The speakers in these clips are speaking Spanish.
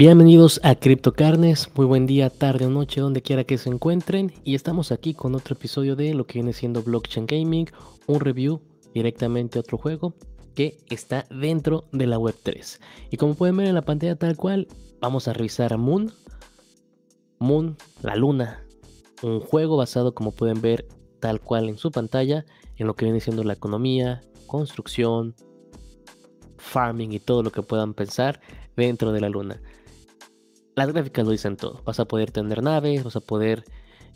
Bienvenidos a Carnes, muy buen día, tarde o noche, donde quiera que se encuentren. Y estamos aquí con otro episodio de lo que viene siendo Blockchain Gaming, un review directamente a otro juego que está dentro de la Web3. Y como pueden ver en la pantalla tal cual, vamos a revisar a Moon. Moon, la luna, un juego basado como pueden ver tal cual en su pantalla, en lo que viene siendo la economía, construcción, farming y todo lo que puedan pensar dentro de la luna las gráficas lo dicen todo. Vas a poder tener naves, vas a poder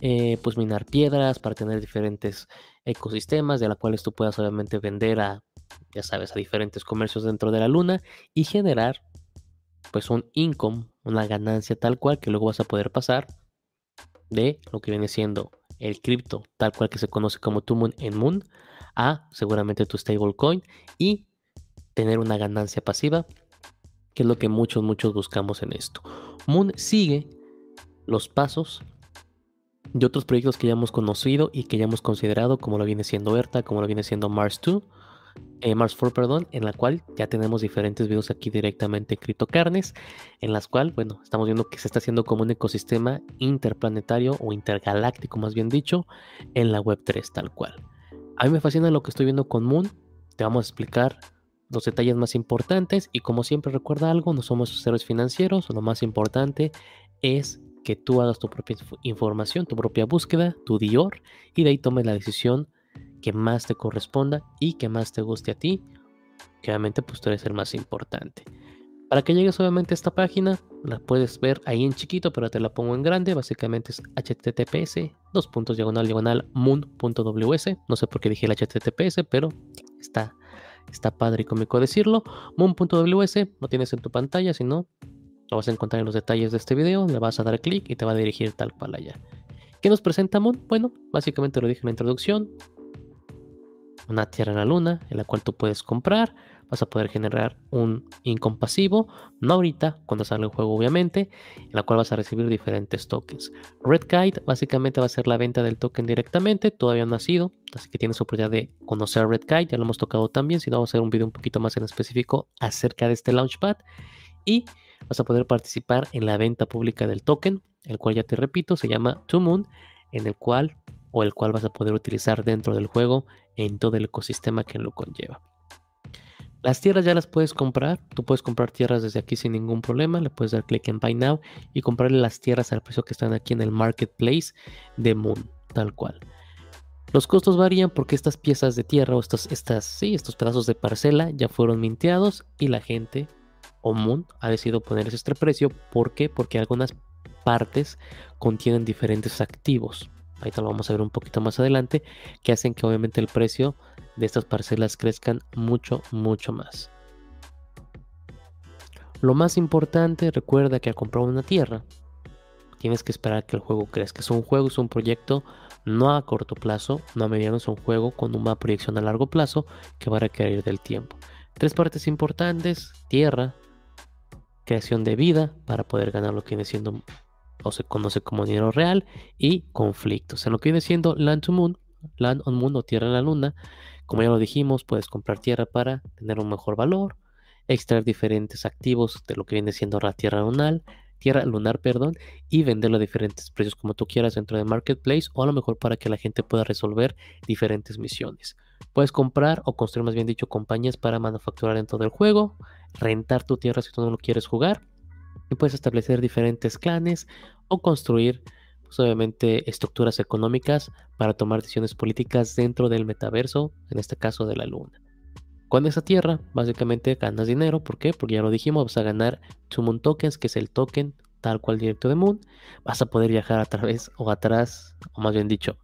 eh, pues minar piedras para tener diferentes ecosistemas de las cuales tú puedas obviamente vender a, ya sabes, a diferentes comercios dentro de la luna y generar pues un income, una ganancia tal cual que luego vas a poder pasar de lo que viene siendo el cripto tal cual que se conoce como tu Moon en Moon a seguramente tu stablecoin y tener una ganancia pasiva que es lo que muchos, muchos buscamos en esto. Moon sigue los pasos de otros proyectos que ya hemos conocido y que ya hemos considerado, como lo viene siendo ERTA, como lo viene siendo Mars 2, eh, Mars 4, perdón, en la cual ya tenemos diferentes videos aquí directamente en CryptoCarnes, en las cuales, bueno, estamos viendo que se está haciendo como un ecosistema interplanetario o intergaláctico, más bien dicho, en la Web3, tal cual. A mí me fascina lo que estoy viendo con Moon, te vamos a explicar los detalles más importantes y como siempre recuerda algo, no somos héroes financieros, lo más importante es que tú hagas tu propia información, tu propia búsqueda, tu Dior y de ahí tomes la decisión que más te corresponda y que más te guste a ti, que obviamente pues tú eres el más importante. Para que llegues obviamente a esta página, la puedes ver ahí en chiquito, pero te la pongo en grande. Básicamente es https, dos puntos diagonal diagonal moon.ws. No sé por qué dije el https, pero está Está padre y cómico decirlo. Moon.ws lo tienes en tu pantalla, si no, lo vas a encontrar en los detalles de este video. Le vas a dar clic y te va a dirigir tal cual allá. ¿Qué nos presenta Moon? Bueno, básicamente lo dije en la introducción. Una tierra en la luna, en la cual tú puedes comprar vas a poder generar un incompasivo, no ahorita, cuando salga el juego obviamente, en la cual vas a recibir diferentes tokens. Red Kite básicamente va a ser la venta del token directamente, todavía no ha sido, así que tienes oportunidad de conocer Red Kite, ya lo hemos tocado también, si no vamos a hacer un video un poquito más en específico acerca de este Launchpad y vas a poder participar en la venta pública del token, el cual ya te repito, se llama To Moon, en el cual o el cual vas a poder utilizar dentro del juego en todo el ecosistema que lo conlleva. Las tierras ya las puedes comprar. Tú puedes comprar tierras desde aquí sin ningún problema. Le puedes dar clic en Buy Now y comprarle las tierras al precio que están aquí en el Marketplace de Moon, tal cual. Los costos varían porque estas piezas de tierra o estos, estas, sí, estos pedazos de parcela ya fueron minteados y la gente o Moon ha decidido ponerles este precio. ¿Por qué? Porque algunas partes contienen diferentes activos. Ahorita lo vamos a ver un poquito más adelante, que hacen que obviamente el precio de estas parcelas crezcan mucho, mucho más. Lo más importante, recuerda que al comprar una tierra, tienes que esperar que el juego crezca. Es un juego, es un proyecto no a corto plazo, no a mediano, es un juego con una proyección a largo plazo que va a requerir del tiempo. Tres partes importantes, tierra, creación de vida para poder ganar lo que viene siendo o se conoce como dinero real y conflictos. En lo que viene siendo Land to Moon, Land on Moon o Tierra en la Luna, como ya lo dijimos, puedes comprar tierra para tener un mejor valor, extraer diferentes activos de lo que viene siendo la tierra lunar, tierra lunar, perdón, y venderlo a diferentes precios como tú quieras dentro del marketplace o a lo mejor para que la gente pueda resolver diferentes misiones. Puedes comprar o construir, más bien dicho, compañías para manufacturar dentro del juego, rentar tu tierra si tú no lo quieres jugar y puedes establecer diferentes clanes o construir pues, obviamente estructuras económicas para tomar decisiones políticas dentro del metaverso, en este caso de la luna. Con esa tierra, básicamente ganas dinero. ¿Por qué? Porque ya lo dijimos, vas a ganar Two Moon Tokens, que es el token tal cual directo de Moon. Vas a poder viajar a través o atrás, o más bien dicho,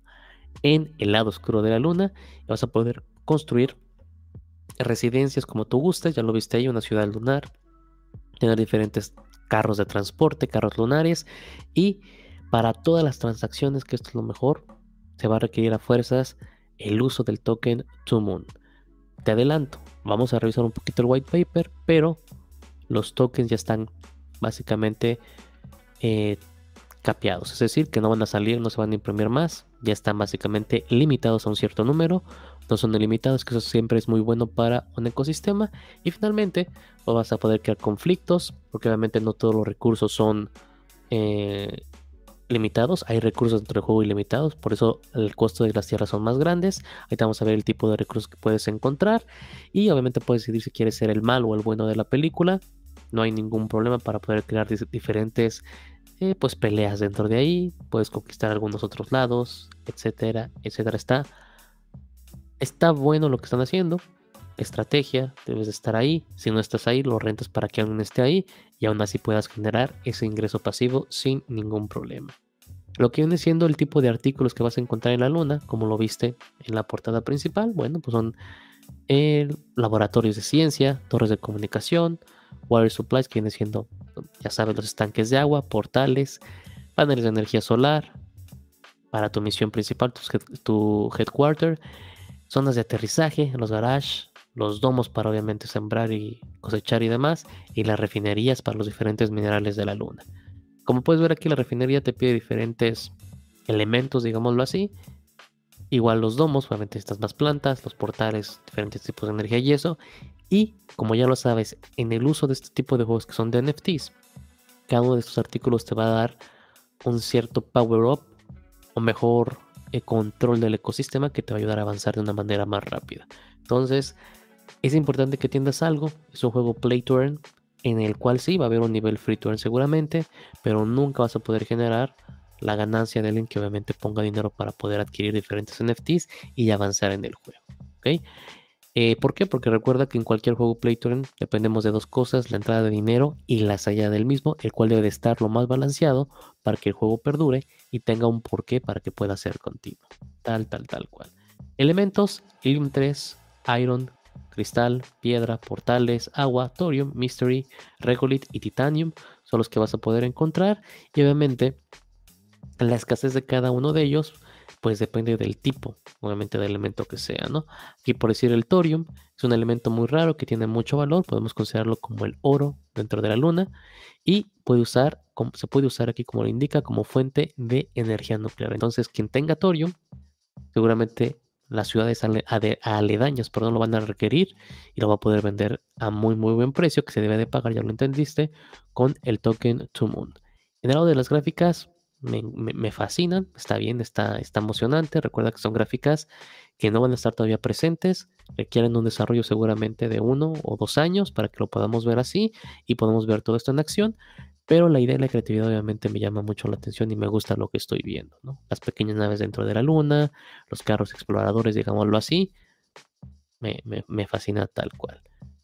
en el lado oscuro de la luna. Y vas a poder construir residencias como tú gustes. Ya lo viste ahí, una ciudad lunar. Tener diferentes carros de transporte, carros lunares y para todas las transacciones, que esto es lo mejor, se va a requerir a fuerzas el uso del token ToMoon. Te adelanto, vamos a revisar un poquito el white paper, pero los tokens ya están básicamente eh, capeados, es decir, que no van a salir, no se van a imprimir más, ya están básicamente limitados a un cierto número no son ilimitados, que eso siempre es muy bueno para un ecosistema. Y finalmente, pues, vas a poder crear conflictos, porque obviamente no todos los recursos son eh, limitados, hay recursos dentro del juego ilimitados, por eso el costo de las tierras son más grandes. Ahí vamos a ver el tipo de recursos que puedes encontrar y obviamente puedes decidir si quieres ser el mal o el bueno de la película. No hay ningún problema para poder crear diferentes eh, pues peleas dentro de ahí, puedes conquistar algunos otros lados, etcétera, etcétera. Está, está bueno lo que están haciendo. Estrategia, debes de estar ahí. Si no estás ahí, lo rentas para que alguien esté ahí y aún así puedas generar ese ingreso pasivo sin ningún problema. Lo que viene siendo el tipo de artículos que vas a encontrar en la luna, como lo viste en la portada principal, bueno, pues son eh, laboratorios de ciencia, torres de comunicación, water supplies, que viene siendo, ya sabes, los estanques de agua, portales, paneles de energía solar, para tu misión principal, tu, tu headquarter, zonas de aterrizaje, los garages, los domos para obviamente sembrar y cosechar y demás, y las refinerías para los diferentes minerales de la luna. Como puedes ver aquí, la refinería te pide diferentes elementos, digámoslo así. Igual los domos, obviamente estas más plantas, los portales, diferentes tipos de energía y eso. Y como ya lo sabes, en el uso de este tipo de juegos que son de NFTs, cada uno de estos artículos te va a dar un cierto power up o mejor eh, control del ecosistema que te va a ayudar a avanzar de una manera más rápida. Entonces, es importante que entiendas algo. Es un juego play to earn en el cual sí va a haber un nivel free to earn seguramente, pero nunca vas a poder generar la ganancia de alguien que obviamente ponga dinero para poder adquirir diferentes NFTs y avanzar en el juego. Eh, ¿Por qué? Porque recuerda que en cualquier juego play to earn dependemos de dos cosas, la entrada de dinero y la salida del mismo, el cual debe de estar lo más balanceado para que el juego perdure y tenga un porqué para que pueda ser continuo. Tal, tal, tal cual. Elementos, Ilium 3, Iron, cristal, piedra, portales, agua, thorium, mystery, regolith y titanium son los que vas a poder encontrar. Y obviamente la escasez de cada uno de ellos pues depende del tipo, obviamente del elemento que sea, ¿no? Aquí por decir el thorium es un elemento muy raro que tiene mucho valor, podemos considerarlo como el oro dentro de la luna y puede usar, se puede usar aquí como lo indica, como fuente de energía nuclear. Entonces, quien tenga thorium seguramente las ciudades aledañas, perdón, lo van a requerir y lo va a poder vender a muy muy buen precio que se debe de pagar, ya lo entendiste, con el token To Moon. En el lado de las gráficas me, fascinan, está bien, está, está emocionante, recuerda que son gráficas que no van a estar todavía presentes, requieren un desarrollo seguramente de uno o dos años para que lo podamos ver así y podamos ver todo esto en acción, pero la idea y la creatividad obviamente me llama mucho la atención y me gusta lo que estoy viendo. Las pequeñas naves dentro de la luna, los carros exploradores, digámoslo así, me, me, fascina tal cual.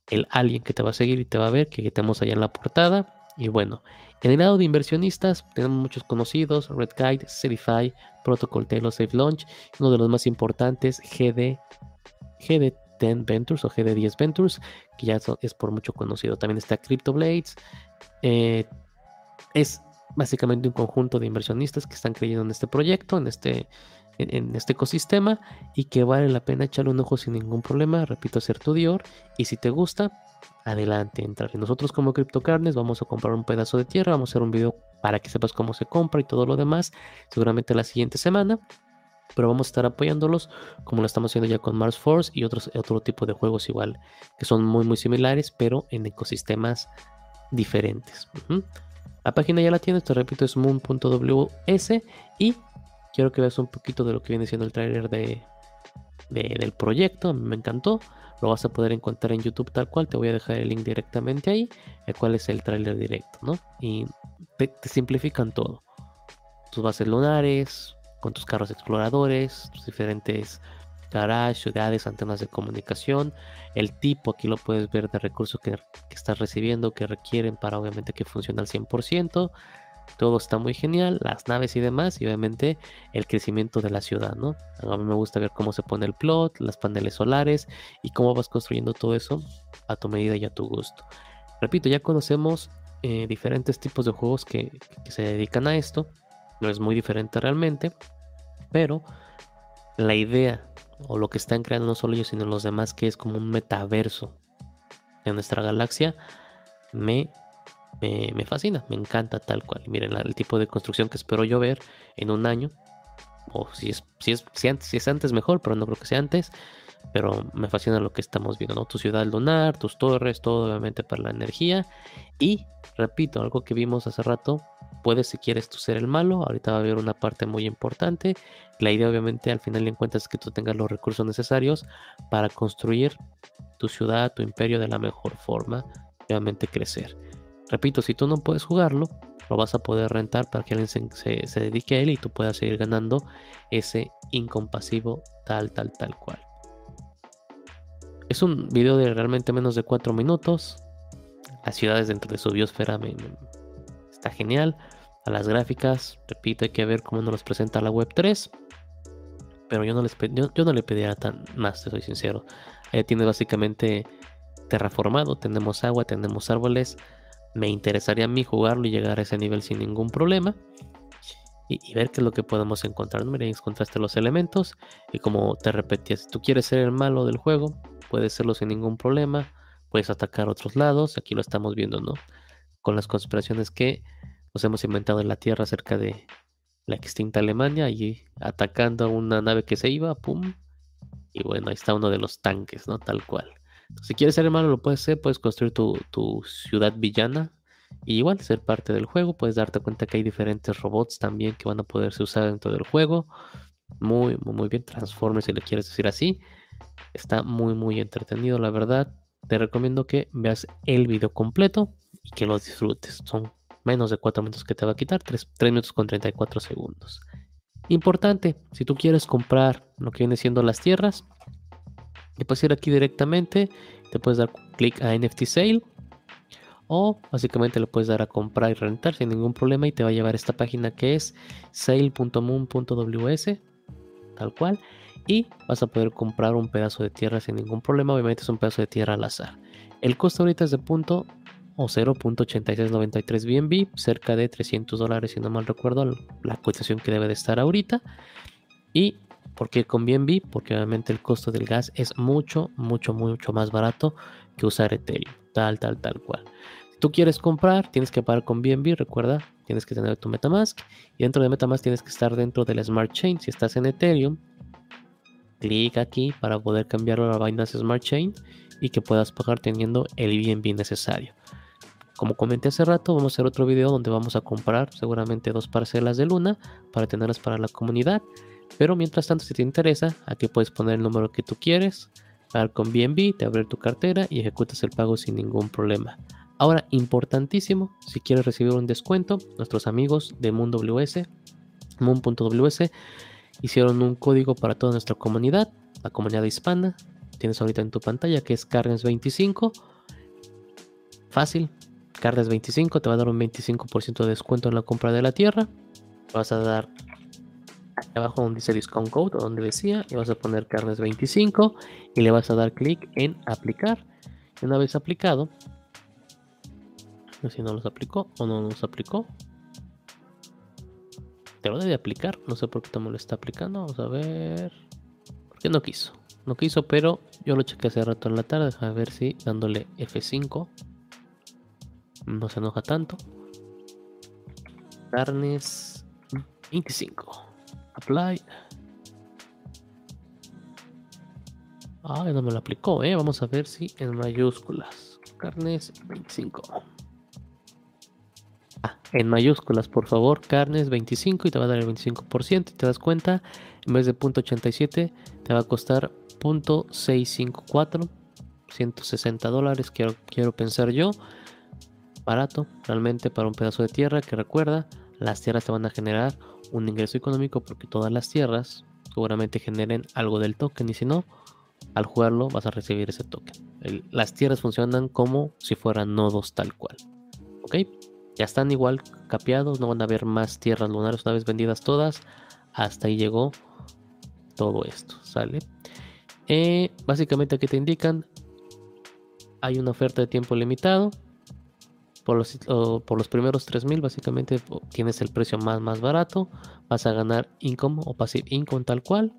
El alien que te va a seguir y te va a ver, que tenemos allá en la portada. Y bueno, en el lado de inversionistas tenemos muchos conocidos, Red Guide, Certify, Protocol Taylor Safe Launch, uno de los más importantes, GD, GD10 Ventures o GD10 Ventures, que ya es por mucho conocido. También está CryptoBlades, eh, es básicamente un conjunto de inversionistas que están creyendo en este proyecto, en este, en, este ecosistema y que vale la pena echarle un ojo sin ningún problema. Repito, hacer tu Dior y si te gusta, adelante, entrar. Nosotros como CryptoCarnes vamos a comprar un pedazo de tierra, vamos a hacer un video para que sepas cómo se compra y todo lo demás, seguramente la siguiente semana. Pero vamos a estar apoyándolos como lo estamos haciendo ya con Mars Force y otros, otro tipo de juegos igual, que son muy muy similares, pero en ecosistemas diferentes. La página ya la tienes, te repito, es moon.ws y quiero que veas un poquito de lo que viene siendo el trailer de, del proyecto. me encantó. Lo vas a poder encontrar en YouTube tal cual. Te voy a dejar el link directamente ahí, el cual es el trailer directo, ¿no? Y te, simplifican todo. Tus bases lunares, con tus carros exploradores, tus diferentes garage, ciudades, antenas de comunicación, el tipo, aquí lo puedes ver de recursos que, estás recibiendo, que requieren para obviamente que funcione al 100%. Todo está muy genial, las naves y demás, y obviamente el crecimiento de la ciudad, ¿no? A mí me gusta ver cómo se pone el plot, las paneles solares y cómo vas construyendo todo eso a tu medida y a tu gusto. Repito, ya conocemos eh, diferentes tipos de juegos que, que se dedican a esto. No es muy diferente realmente, pero la idea o lo que están creando no solo ellos, sino los demás, que es como un metaverso de nuestra galaxia, me, me, fascina, me encanta tal cual. miren el tipo de construcción que espero yo ver en un año, o si es, si es, si antes, es antes mejor, pero no creo que sea antes. pero me fascina lo que estamos viendo, ¿no? Tu ciudad lunar, tus torres, todo obviamente para la energía. Y, repito, algo que vimos hace rato, puedes si quieres tú ser el malo, ahorita va a haber una parte muy importante. La idea obviamente al final de cuentas es que tú tengas los recursos necesarios para construir tu ciudad, tu imperio de la mejor forma, obviamente crecer. Repito, si tú no puedes jugarlo, lo vas a poder rentar para que alguien se, dedique a él y tú puedas seguir ganando ese incompasivo tal, tal, tal cual. Es un video de realmente menos de 4 minutos. Las ciudades dentro de su biosfera está genial. A las gráficas, repito, hay que ver cómo nos los presenta la web 3. Pero yo no, les yo, no le pediría tan más, te soy sincero. Ahí tiene básicamente terraformado, tenemos agua, tenemos árboles. Me interesaría a mí jugarlo y llegar a ese nivel sin ningún problema. Y, ver qué es lo que podemos encontrar. Miren, encontraste los elementos. Y como te repetía, si tú quieres ser el malo del juego, puedes serlo sin ningún problema, puedes atacar otros lados, aquí lo estamos viendo, ¿no? Con las conspiraciones que nos hemos inventado en la Tierra cerca de la extinta Alemania y atacando a una nave que se iba, ¡pum! Y bueno, ahí está uno de los tanques, ¿no? Tal cual. Si quieres ser hermano, lo puedes hacer, puedes construir tu, tu ciudad villana, y igual ser parte del juego, puedes darte cuenta que hay diferentes robots también que van a poderse usar dentro del juego. Muy, muy, muy bien, Transformers si le quieres decir así. Está muy, muy entretenido, la verdad. Te recomiendo que veas el video completo y que lo disfrutes. Son menos de 4 minutos que te va a quitar, 3, minutos con 34 segundos. Importante, si tú quieres comprar lo que viene siendo las tierras, te puedes ir aquí directamente, te puedes dar clic a NFT Sale o básicamente le puedes dar a comprar y rentar sin ningún problema y te va a llevar a esta página que es sale.moon.ws tal cual y vas a poder comprar un pedazo de tierra sin ningún problema. Obviamente es un pedazo de tierra al azar. El costo ahorita es de punto o 0.8693 BNB, cerca de 300 dólares si no mal recuerdo la cotización que debe de estar ahorita. ¿Y por qué con BNB? Porque obviamente el costo del gas es mucho, mucho, mucho más barato que usar Ethereum, tal, tal, tal cual. Si tú quieres comprar, tienes que pagar con BNB, recuerda, tienes que tener tu MetaMask y dentro de MetaMask tienes que estar dentro del Smart Chain. Si estás en Ethereum, clic aquí para poder cambiarlo a Binance Smart Chain y que puedas pagar teniendo el BNB necesario. Como comenté hace rato, vamos a hacer otro video donde vamos a comprar seguramente dos parcelas de Luna para tenerlas para la comunidad. Pero mientras tanto, si te interesa, aquí puedes poner el número que tú quieres, pagar con BNB, te abre tu cartera y ejecutas el pago sin ningún problema. Ahora, importantísimo, si quieres recibir un descuento, nuestros amigos de MoonWS, Moon.ws, hicieron un código para toda nuestra comunidad, la comunidad hispana. Tienes ahorita en tu pantalla que es Carnes25. Fácil, Carnes25 te va a dar un 25% de descuento en la compra de la tierra. Vas a dar abajo donde dice discount code o donde decía y vas a poner Carnes25 y le vas a dar clic en aplicar. Una vez aplicado, no sé si no los aplicó o no los aplicó, lo debe aplicar. No sé por qué me lo está aplicando. Vamos a ver. ¿Por qué no quiso? No quiso, pero yo lo chequé hace rato en la tarde. A ver si dándole F5 no se enoja tanto. Carnes 25. Apply. Ah, no me lo aplicó, eh. Vamos a ver si en mayúsculas. Carnes 25 en mayúsculas, por favor, carnes 25 y te va a dar el 25%. Y te das cuenta, en vez de .87 te va a costar .654, 160 dólares, quiero, quiero pensar yo. Barato, realmente para un pedazo de tierra que recuerda, las tierras te van a generar un ingreso económico porque todas las tierras seguramente generen algo del token y si no, al jugarlo vas a recibir ese token. las tierras funcionan como si fueran nodos tal cual. ¿Ok? Ya están igual capeados, no van a haber más tierras lunares una vez vendidas todas. Hasta ahí llegó todo esto, ¿sale? Eh, básicamente aquí te indican, hay una oferta de tiempo limitado. Por los, por los primeros 3000 básicamente tienes el precio más, más barato. Vas a ganar income o passive income tal cual.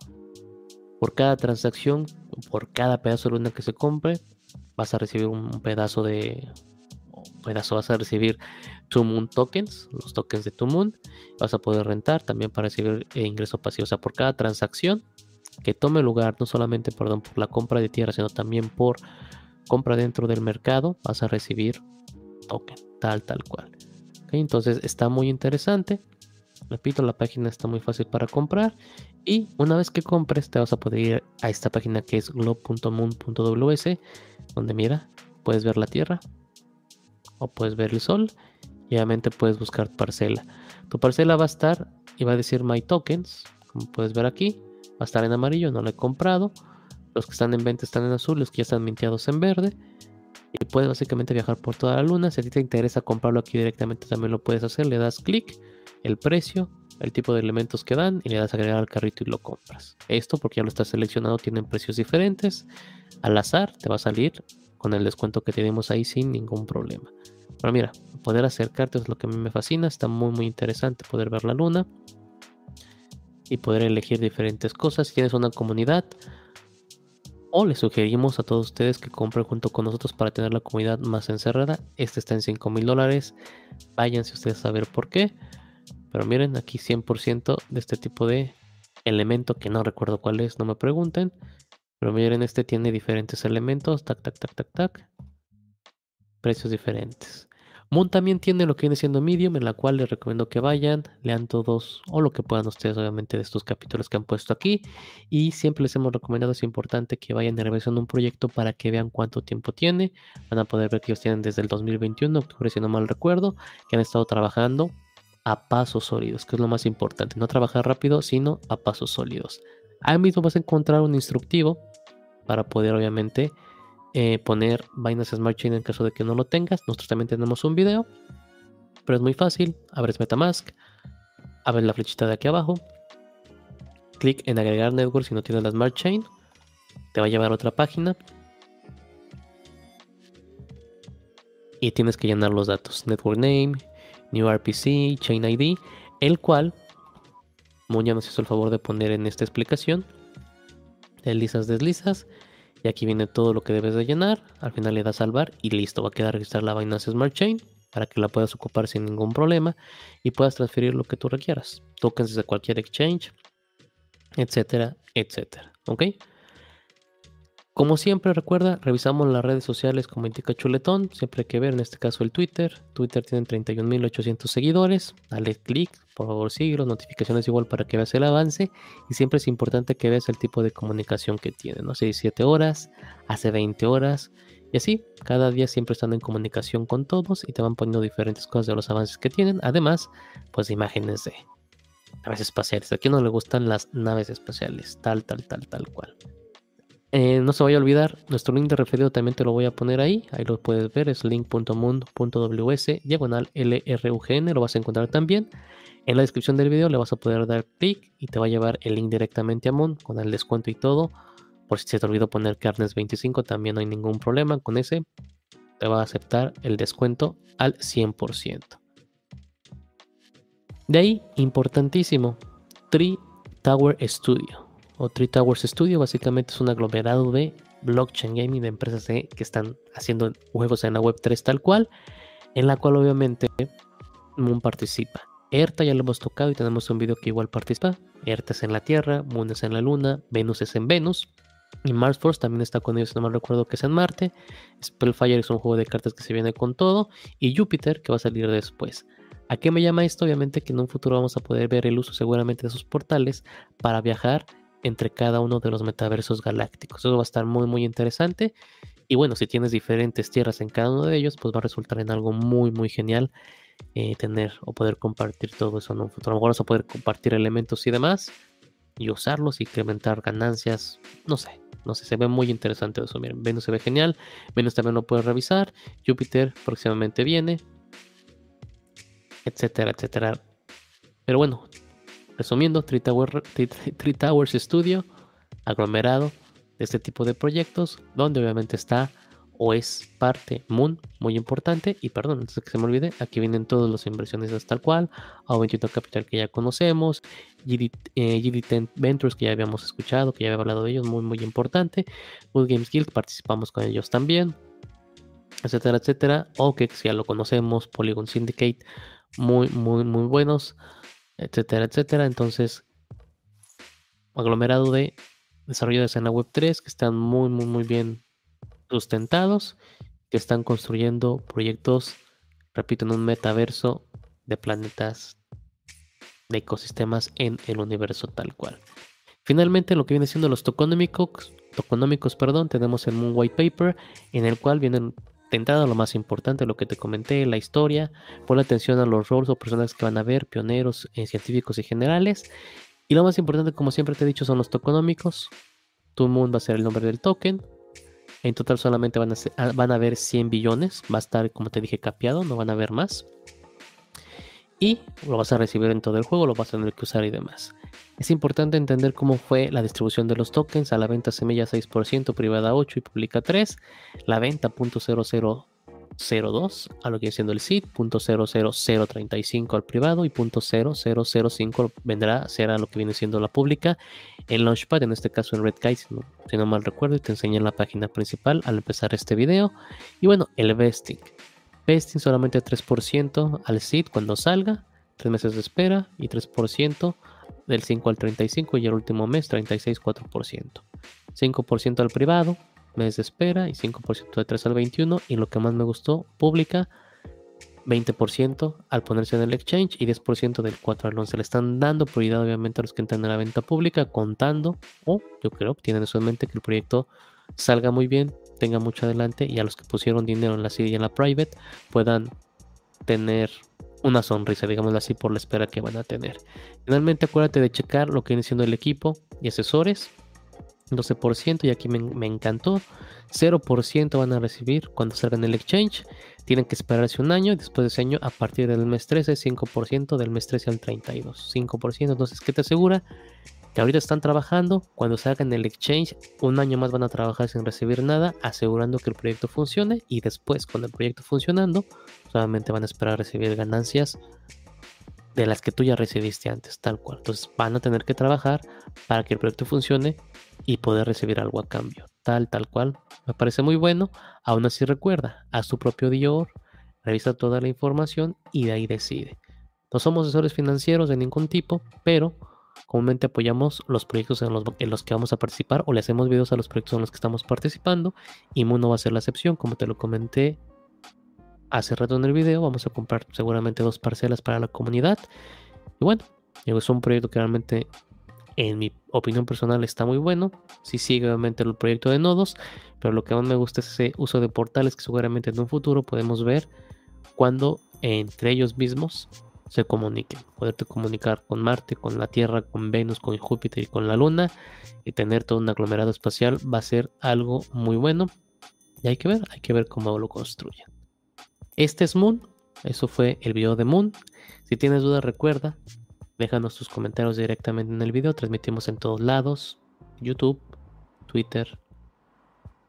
Por cada transacción, por cada pedazo de luna que se compre, vas a recibir un pedazo de pedazo vas a recibir Moon tokens, los tokens de Moon Vas a poder rentar también para recibir eh, ingreso pasivo. O sea, por cada transacción que tome lugar no solamente perdón, por la compra de tierra, sino también por compra dentro del mercado, vas a recibir token, tal, tal cual. Entonces está muy interesante. Repito, la página está muy fácil para comprar. Y una vez que compres, te vas a poder ir a esta página que es globe.moon.ws, donde mira, puedes ver la Tierra o puedes ver el Sol. Y obviamente puedes buscar tu parcela. Tu parcela va a estar y va a decir My Tokens, como puedes ver aquí. Va a estar en amarillo, no lo he comprado. Los que están en venta están en azul, los que ya están minteados en verde. Y puedes básicamente viajar por toda la luna. Si a ti te interesa comprarlo aquí directamente, también lo puedes hacer. Le das clic, el precio, el tipo de elementos que dan y le das a agregar al carrito y lo compras. Esto porque ya lo estás seleccionado, tienen precios diferentes. Al azar te va a salir con el descuento que tenemos ahí sin ningún problema. Pero mira, poder acercarte es lo que a mí me fascina. Está muy muy interesante poder ver la luna y poder elegir diferentes cosas. Si tienes una comunidad, o les sugerimos a todos ustedes que compren junto con nosotros para tener la comunidad más encerrada. Este está en 5 mil dólares. Váyanse ustedes a saber por qué. Pero miren, aquí 100% de este tipo de elemento que no recuerdo cuál es, no me pregunten. Pero miren, este tiene diferentes elementos. Tac, tac, tac, tac, tac. Precios diferentes. Moon también tiene lo que viene siendo Medium, en la cual les recomiendo que vayan, lean todos o lo que puedan ustedes, obviamente, de estos capítulos que han puesto aquí. Y siempre les hemos recomendado, es importante que vayan revisando un proyecto para que vean cuánto tiempo tiene. Van a poder ver que ellos tienen desde el 2021, octubre, si no mal recuerdo, que han estado trabajando a pasos sólidos, que es lo más importante. No trabajar rápido, sino a pasos sólidos. Ahí mismo vas a encontrar un instructivo para poder, obviamente, eh, poner Binance Smart Chain en caso de que no lo tengas. Nosotros también tenemos un video, pero es muy fácil. Abres MetaMask, abres la flechita de aquí abajo, clic en agregar network si no tienes la Smart Chain, te va a llevar a otra página y tienes que llenar los datos: Network Name, New RPC, Chain ID, el cual Moña nos hizo el favor de poner en esta explicación. Deslizas, deslizas y aquí viene todo lo que debes de llenar. Al final le das salvar y listo. Va a quedar registrar la Binance Smart Chain para que la puedas ocupar sin ningún problema y puedas transferir lo que tú requieras. Tokens desde cualquier exchange, etcétera, etcétera. ¿Ok? Como siempre, recuerda, revisamos las redes sociales como indica Chuletón. Siempre hay que ver, en este caso, el Twitter. Twitter tiene 31.800 seguidores. Dale clic, por favor, síguelo. Notificaciones igual para que veas el avance. Y siempre es importante que veas el tipo de comunicación que tiene. ¿no? Hace 17 horas, hace 20 horas. Y así, cada día siempre están en comunicación con todos y te van poniendo diferentes cosas de los avances que tienen. Además, pues imágenes de naves espaciales. A quien no le gustan las naves espaciales, tal, tal, tal, tal cual. Eh, no se vaya a olvidar, nuestro link de referido también te lo voy a poner ahí. Ahí lo puedes ver, es link.mundo.ws, diagonal LRUGN, lo vas a encontrar también. En la descripción del video le vas a poder dar clic y te va a llevar el link directamente a Moon con el descuento y todo. Por si se te olvidó poner Carnes 25, también no hay ningún problema con ese. Te va a aceptar el descuento al 100%. De ahí, importantísimo, Tree Tower Studio o Three Towers Studio. Básicamente es un aglomerado de blockchain gaming de empresas que están haciendo juegos en la web 3 tal cual, en la cual obviamente Moon participa. ERTA ya lo hemos tocado y tenemos un video que igual participa. ERTA es en la Tierra, Moon es en la Luna, Venus es en Venus. Y Mars Force también está con ellos, no me recuerdo que es en Marte. Spellfire es un juego de cartas que se viene con todo. Y Júpiter que va a salir después. ¿A qué me llama esto? Obviamente que en un futuro vamos a poder ver el uso seguramente de esos portales para viajar entre cada uno de los metaversos galácticos. Eso va a estar muy muy interesante. Y bueno, si tienes diferentes tierras en cada uno de ellos, pues va a resultar en algo muy muy genial eh, tener o poder compartir todo eso en un futuro. A lo mejor vas a poder compartir elementos y demás y usarlos incrementar ganancias. No sé, no sé, se ve muy interesante eso. Miren, Venus se ve genial. Venus también lo puedes revisar. Júpiter próximamente viene. Etcétera, etcétera. Pero bueno, Resumiendo, Three, Towers Studio, aglomerado de este tipo de proyectos, donde obviamente está o es parte Moon, muy importante. Y perdón, antes de que se me olvide, aquí vienen todos los inversionistas tal cual, A21 Capital que ya conocemos, GD, eh, Ventures que ya habíamos escuchado, que ya había hablado de ellos, muy muy importante. Wood Games Guild, participamos con ellos también, etcétera, etcétera. que ya lo conocemos, Polygon Syndicate, muy muy muy buenos etcétera, etcétera. Entonces, aglomerado de desarrolladas en la web 3 que están muy, muy, muy bien sustentados, que están construyendo proyectos, repito, en un metaverso de planetas, de ecosistemas en el universo tal cual. Finalmente, lo que viene siendo los tokenómicos, tokenómicos perdón, tenemos el Moon White Paper, en el cual vienen de entrada lo más importante, lo que te comenté, la historia, pon atención a los roles o personas que van a ver, pioneros, eh, científicos y generales. Y lo más importante, como siempre te he dicho, son los tokenómicos. Tu Moon va a ser el nombre del token. En total solamente van a, ser, ah, van a haber 100 billones. Va a estar, como te dije, capeado, no van a haber más. Y lo vas a recibir en todo el juego, lo vas a tener que usar y demás. Es importante entender cómo fue la distribución de los tokens. A la venta semilla 6%, privada 8 y pública 3. La venta .0002 a lo que viene siendo el seed, .00035 al privado y .0005 vendrá, será lo que viene siendo la pública. El Launchpad, en este caso en Red si no, si mal recuerdo, y te enseñé en la página principal al empezar este video. Y bueno, el vesting. Vesting solamente 3% al seed cuando salga, 3 meses de espera y 3% del 5 al 35 y el último mes 36,4%. 5% al privado, mes de espera y 5% de 3 al 21 y lo que más me gustó, pública 20% al ponerse en el exchange y 10% del 4 al 11. Le están dando prioridad obviamente a los que entran en la venta pública contando o yo creo tienen eso en mente que el proyecto salga muy bien, tenga mucho adelante y a los que pusieron dinero en la CD y en la private puedan tener una sonrisa, digámoslo así, por la espera que van a tener. Finalmente, acuérdate de checar lo que viene siendo el equipo y asesores. 12% y aquí me, encantó. 0% van a recibir cuando salgan el exchange. Tienen que esperarse un año. Después de ese año, a partir del mes 13, 5% del mes 13 al 32. 5%. Entonces, ¿qué te asegura? Que ahorita están trabajando. Cuando salgan el exchange, un año más van a trabajar sin recibir nada, asegurando que el proyecto funcione. Y después, con el proyecto funcionando, solamente van a esperar recibir ganancias de las que tú ya recibiste antes, tal cual. Entonces van a tener que trabajar para que el proyecto funcione y poder recibir algo a cambio, tal, tal cual. Me parece muy bueno. Aún así recuerda, haz tu propio Dior, revisa toda la información y de ahí decide. No somos asesores financieros de ningún tipo, pero comúnmente apoyamos los proyectos en los, que vamos a participar o le hacemos videos a los proyectos en los que estamos participando y Muno va a ser la excepción, como te lo comenté hace rato en el video. Vamos a comprar seguramente dos parcelas para la comunidad. Y bueno, es un proyecto que realmente, en mi opinión personal, está muy bueno. Si sigue obviamente el proyecto de nodos, pero lo que más me gusta es ese uso de portales que seguramente en un futuro podemos ver cuando entre ellos mismos se comuniquen. Poderte comunicar con Marte, con la Tierra, con Venus, con Júpiter y con la Luna y tener todo un aglomerado espacial va a ser algo muy bueno. Y hay que ver, hay que ver cómo lo construyen. Este es Moon. Eso fue el video de Moon. Si tienes dudas, recuerda, déjanos tus comentarios directamente en el video. Transmitimos en todos lados: YouTube, Twitter,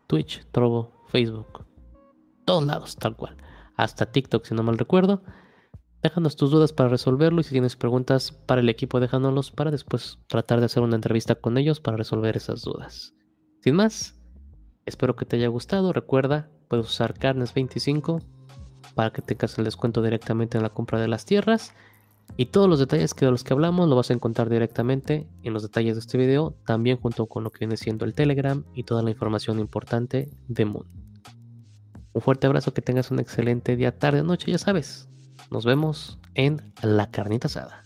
Twitch, Trovo, Facebook. Todos lados, tal cual. Hasta TikTok, si no mal recuerdo. Déjanos tus dudas para resolverlo y si tienes preguntas para el equipo, déjanoslos para después tratar de hacer una entrevista con ellos para resolver esas dudas. Sin más, espero que te haya gustado. Recuerda, puedes usar Carnes 25 para que tengas el descuento directamente en la compra de las tierras. Y todos los detalles que de los que hablamos lo vas a encontrar directamente en los detalles de este video, también junto con lo que viene siendo el Telegram y toda la información importante de Moon. Un fuerte abrazo, que tengas un excelente día, tarde, noche, ya sabes. Nos vemos en la carnita asada.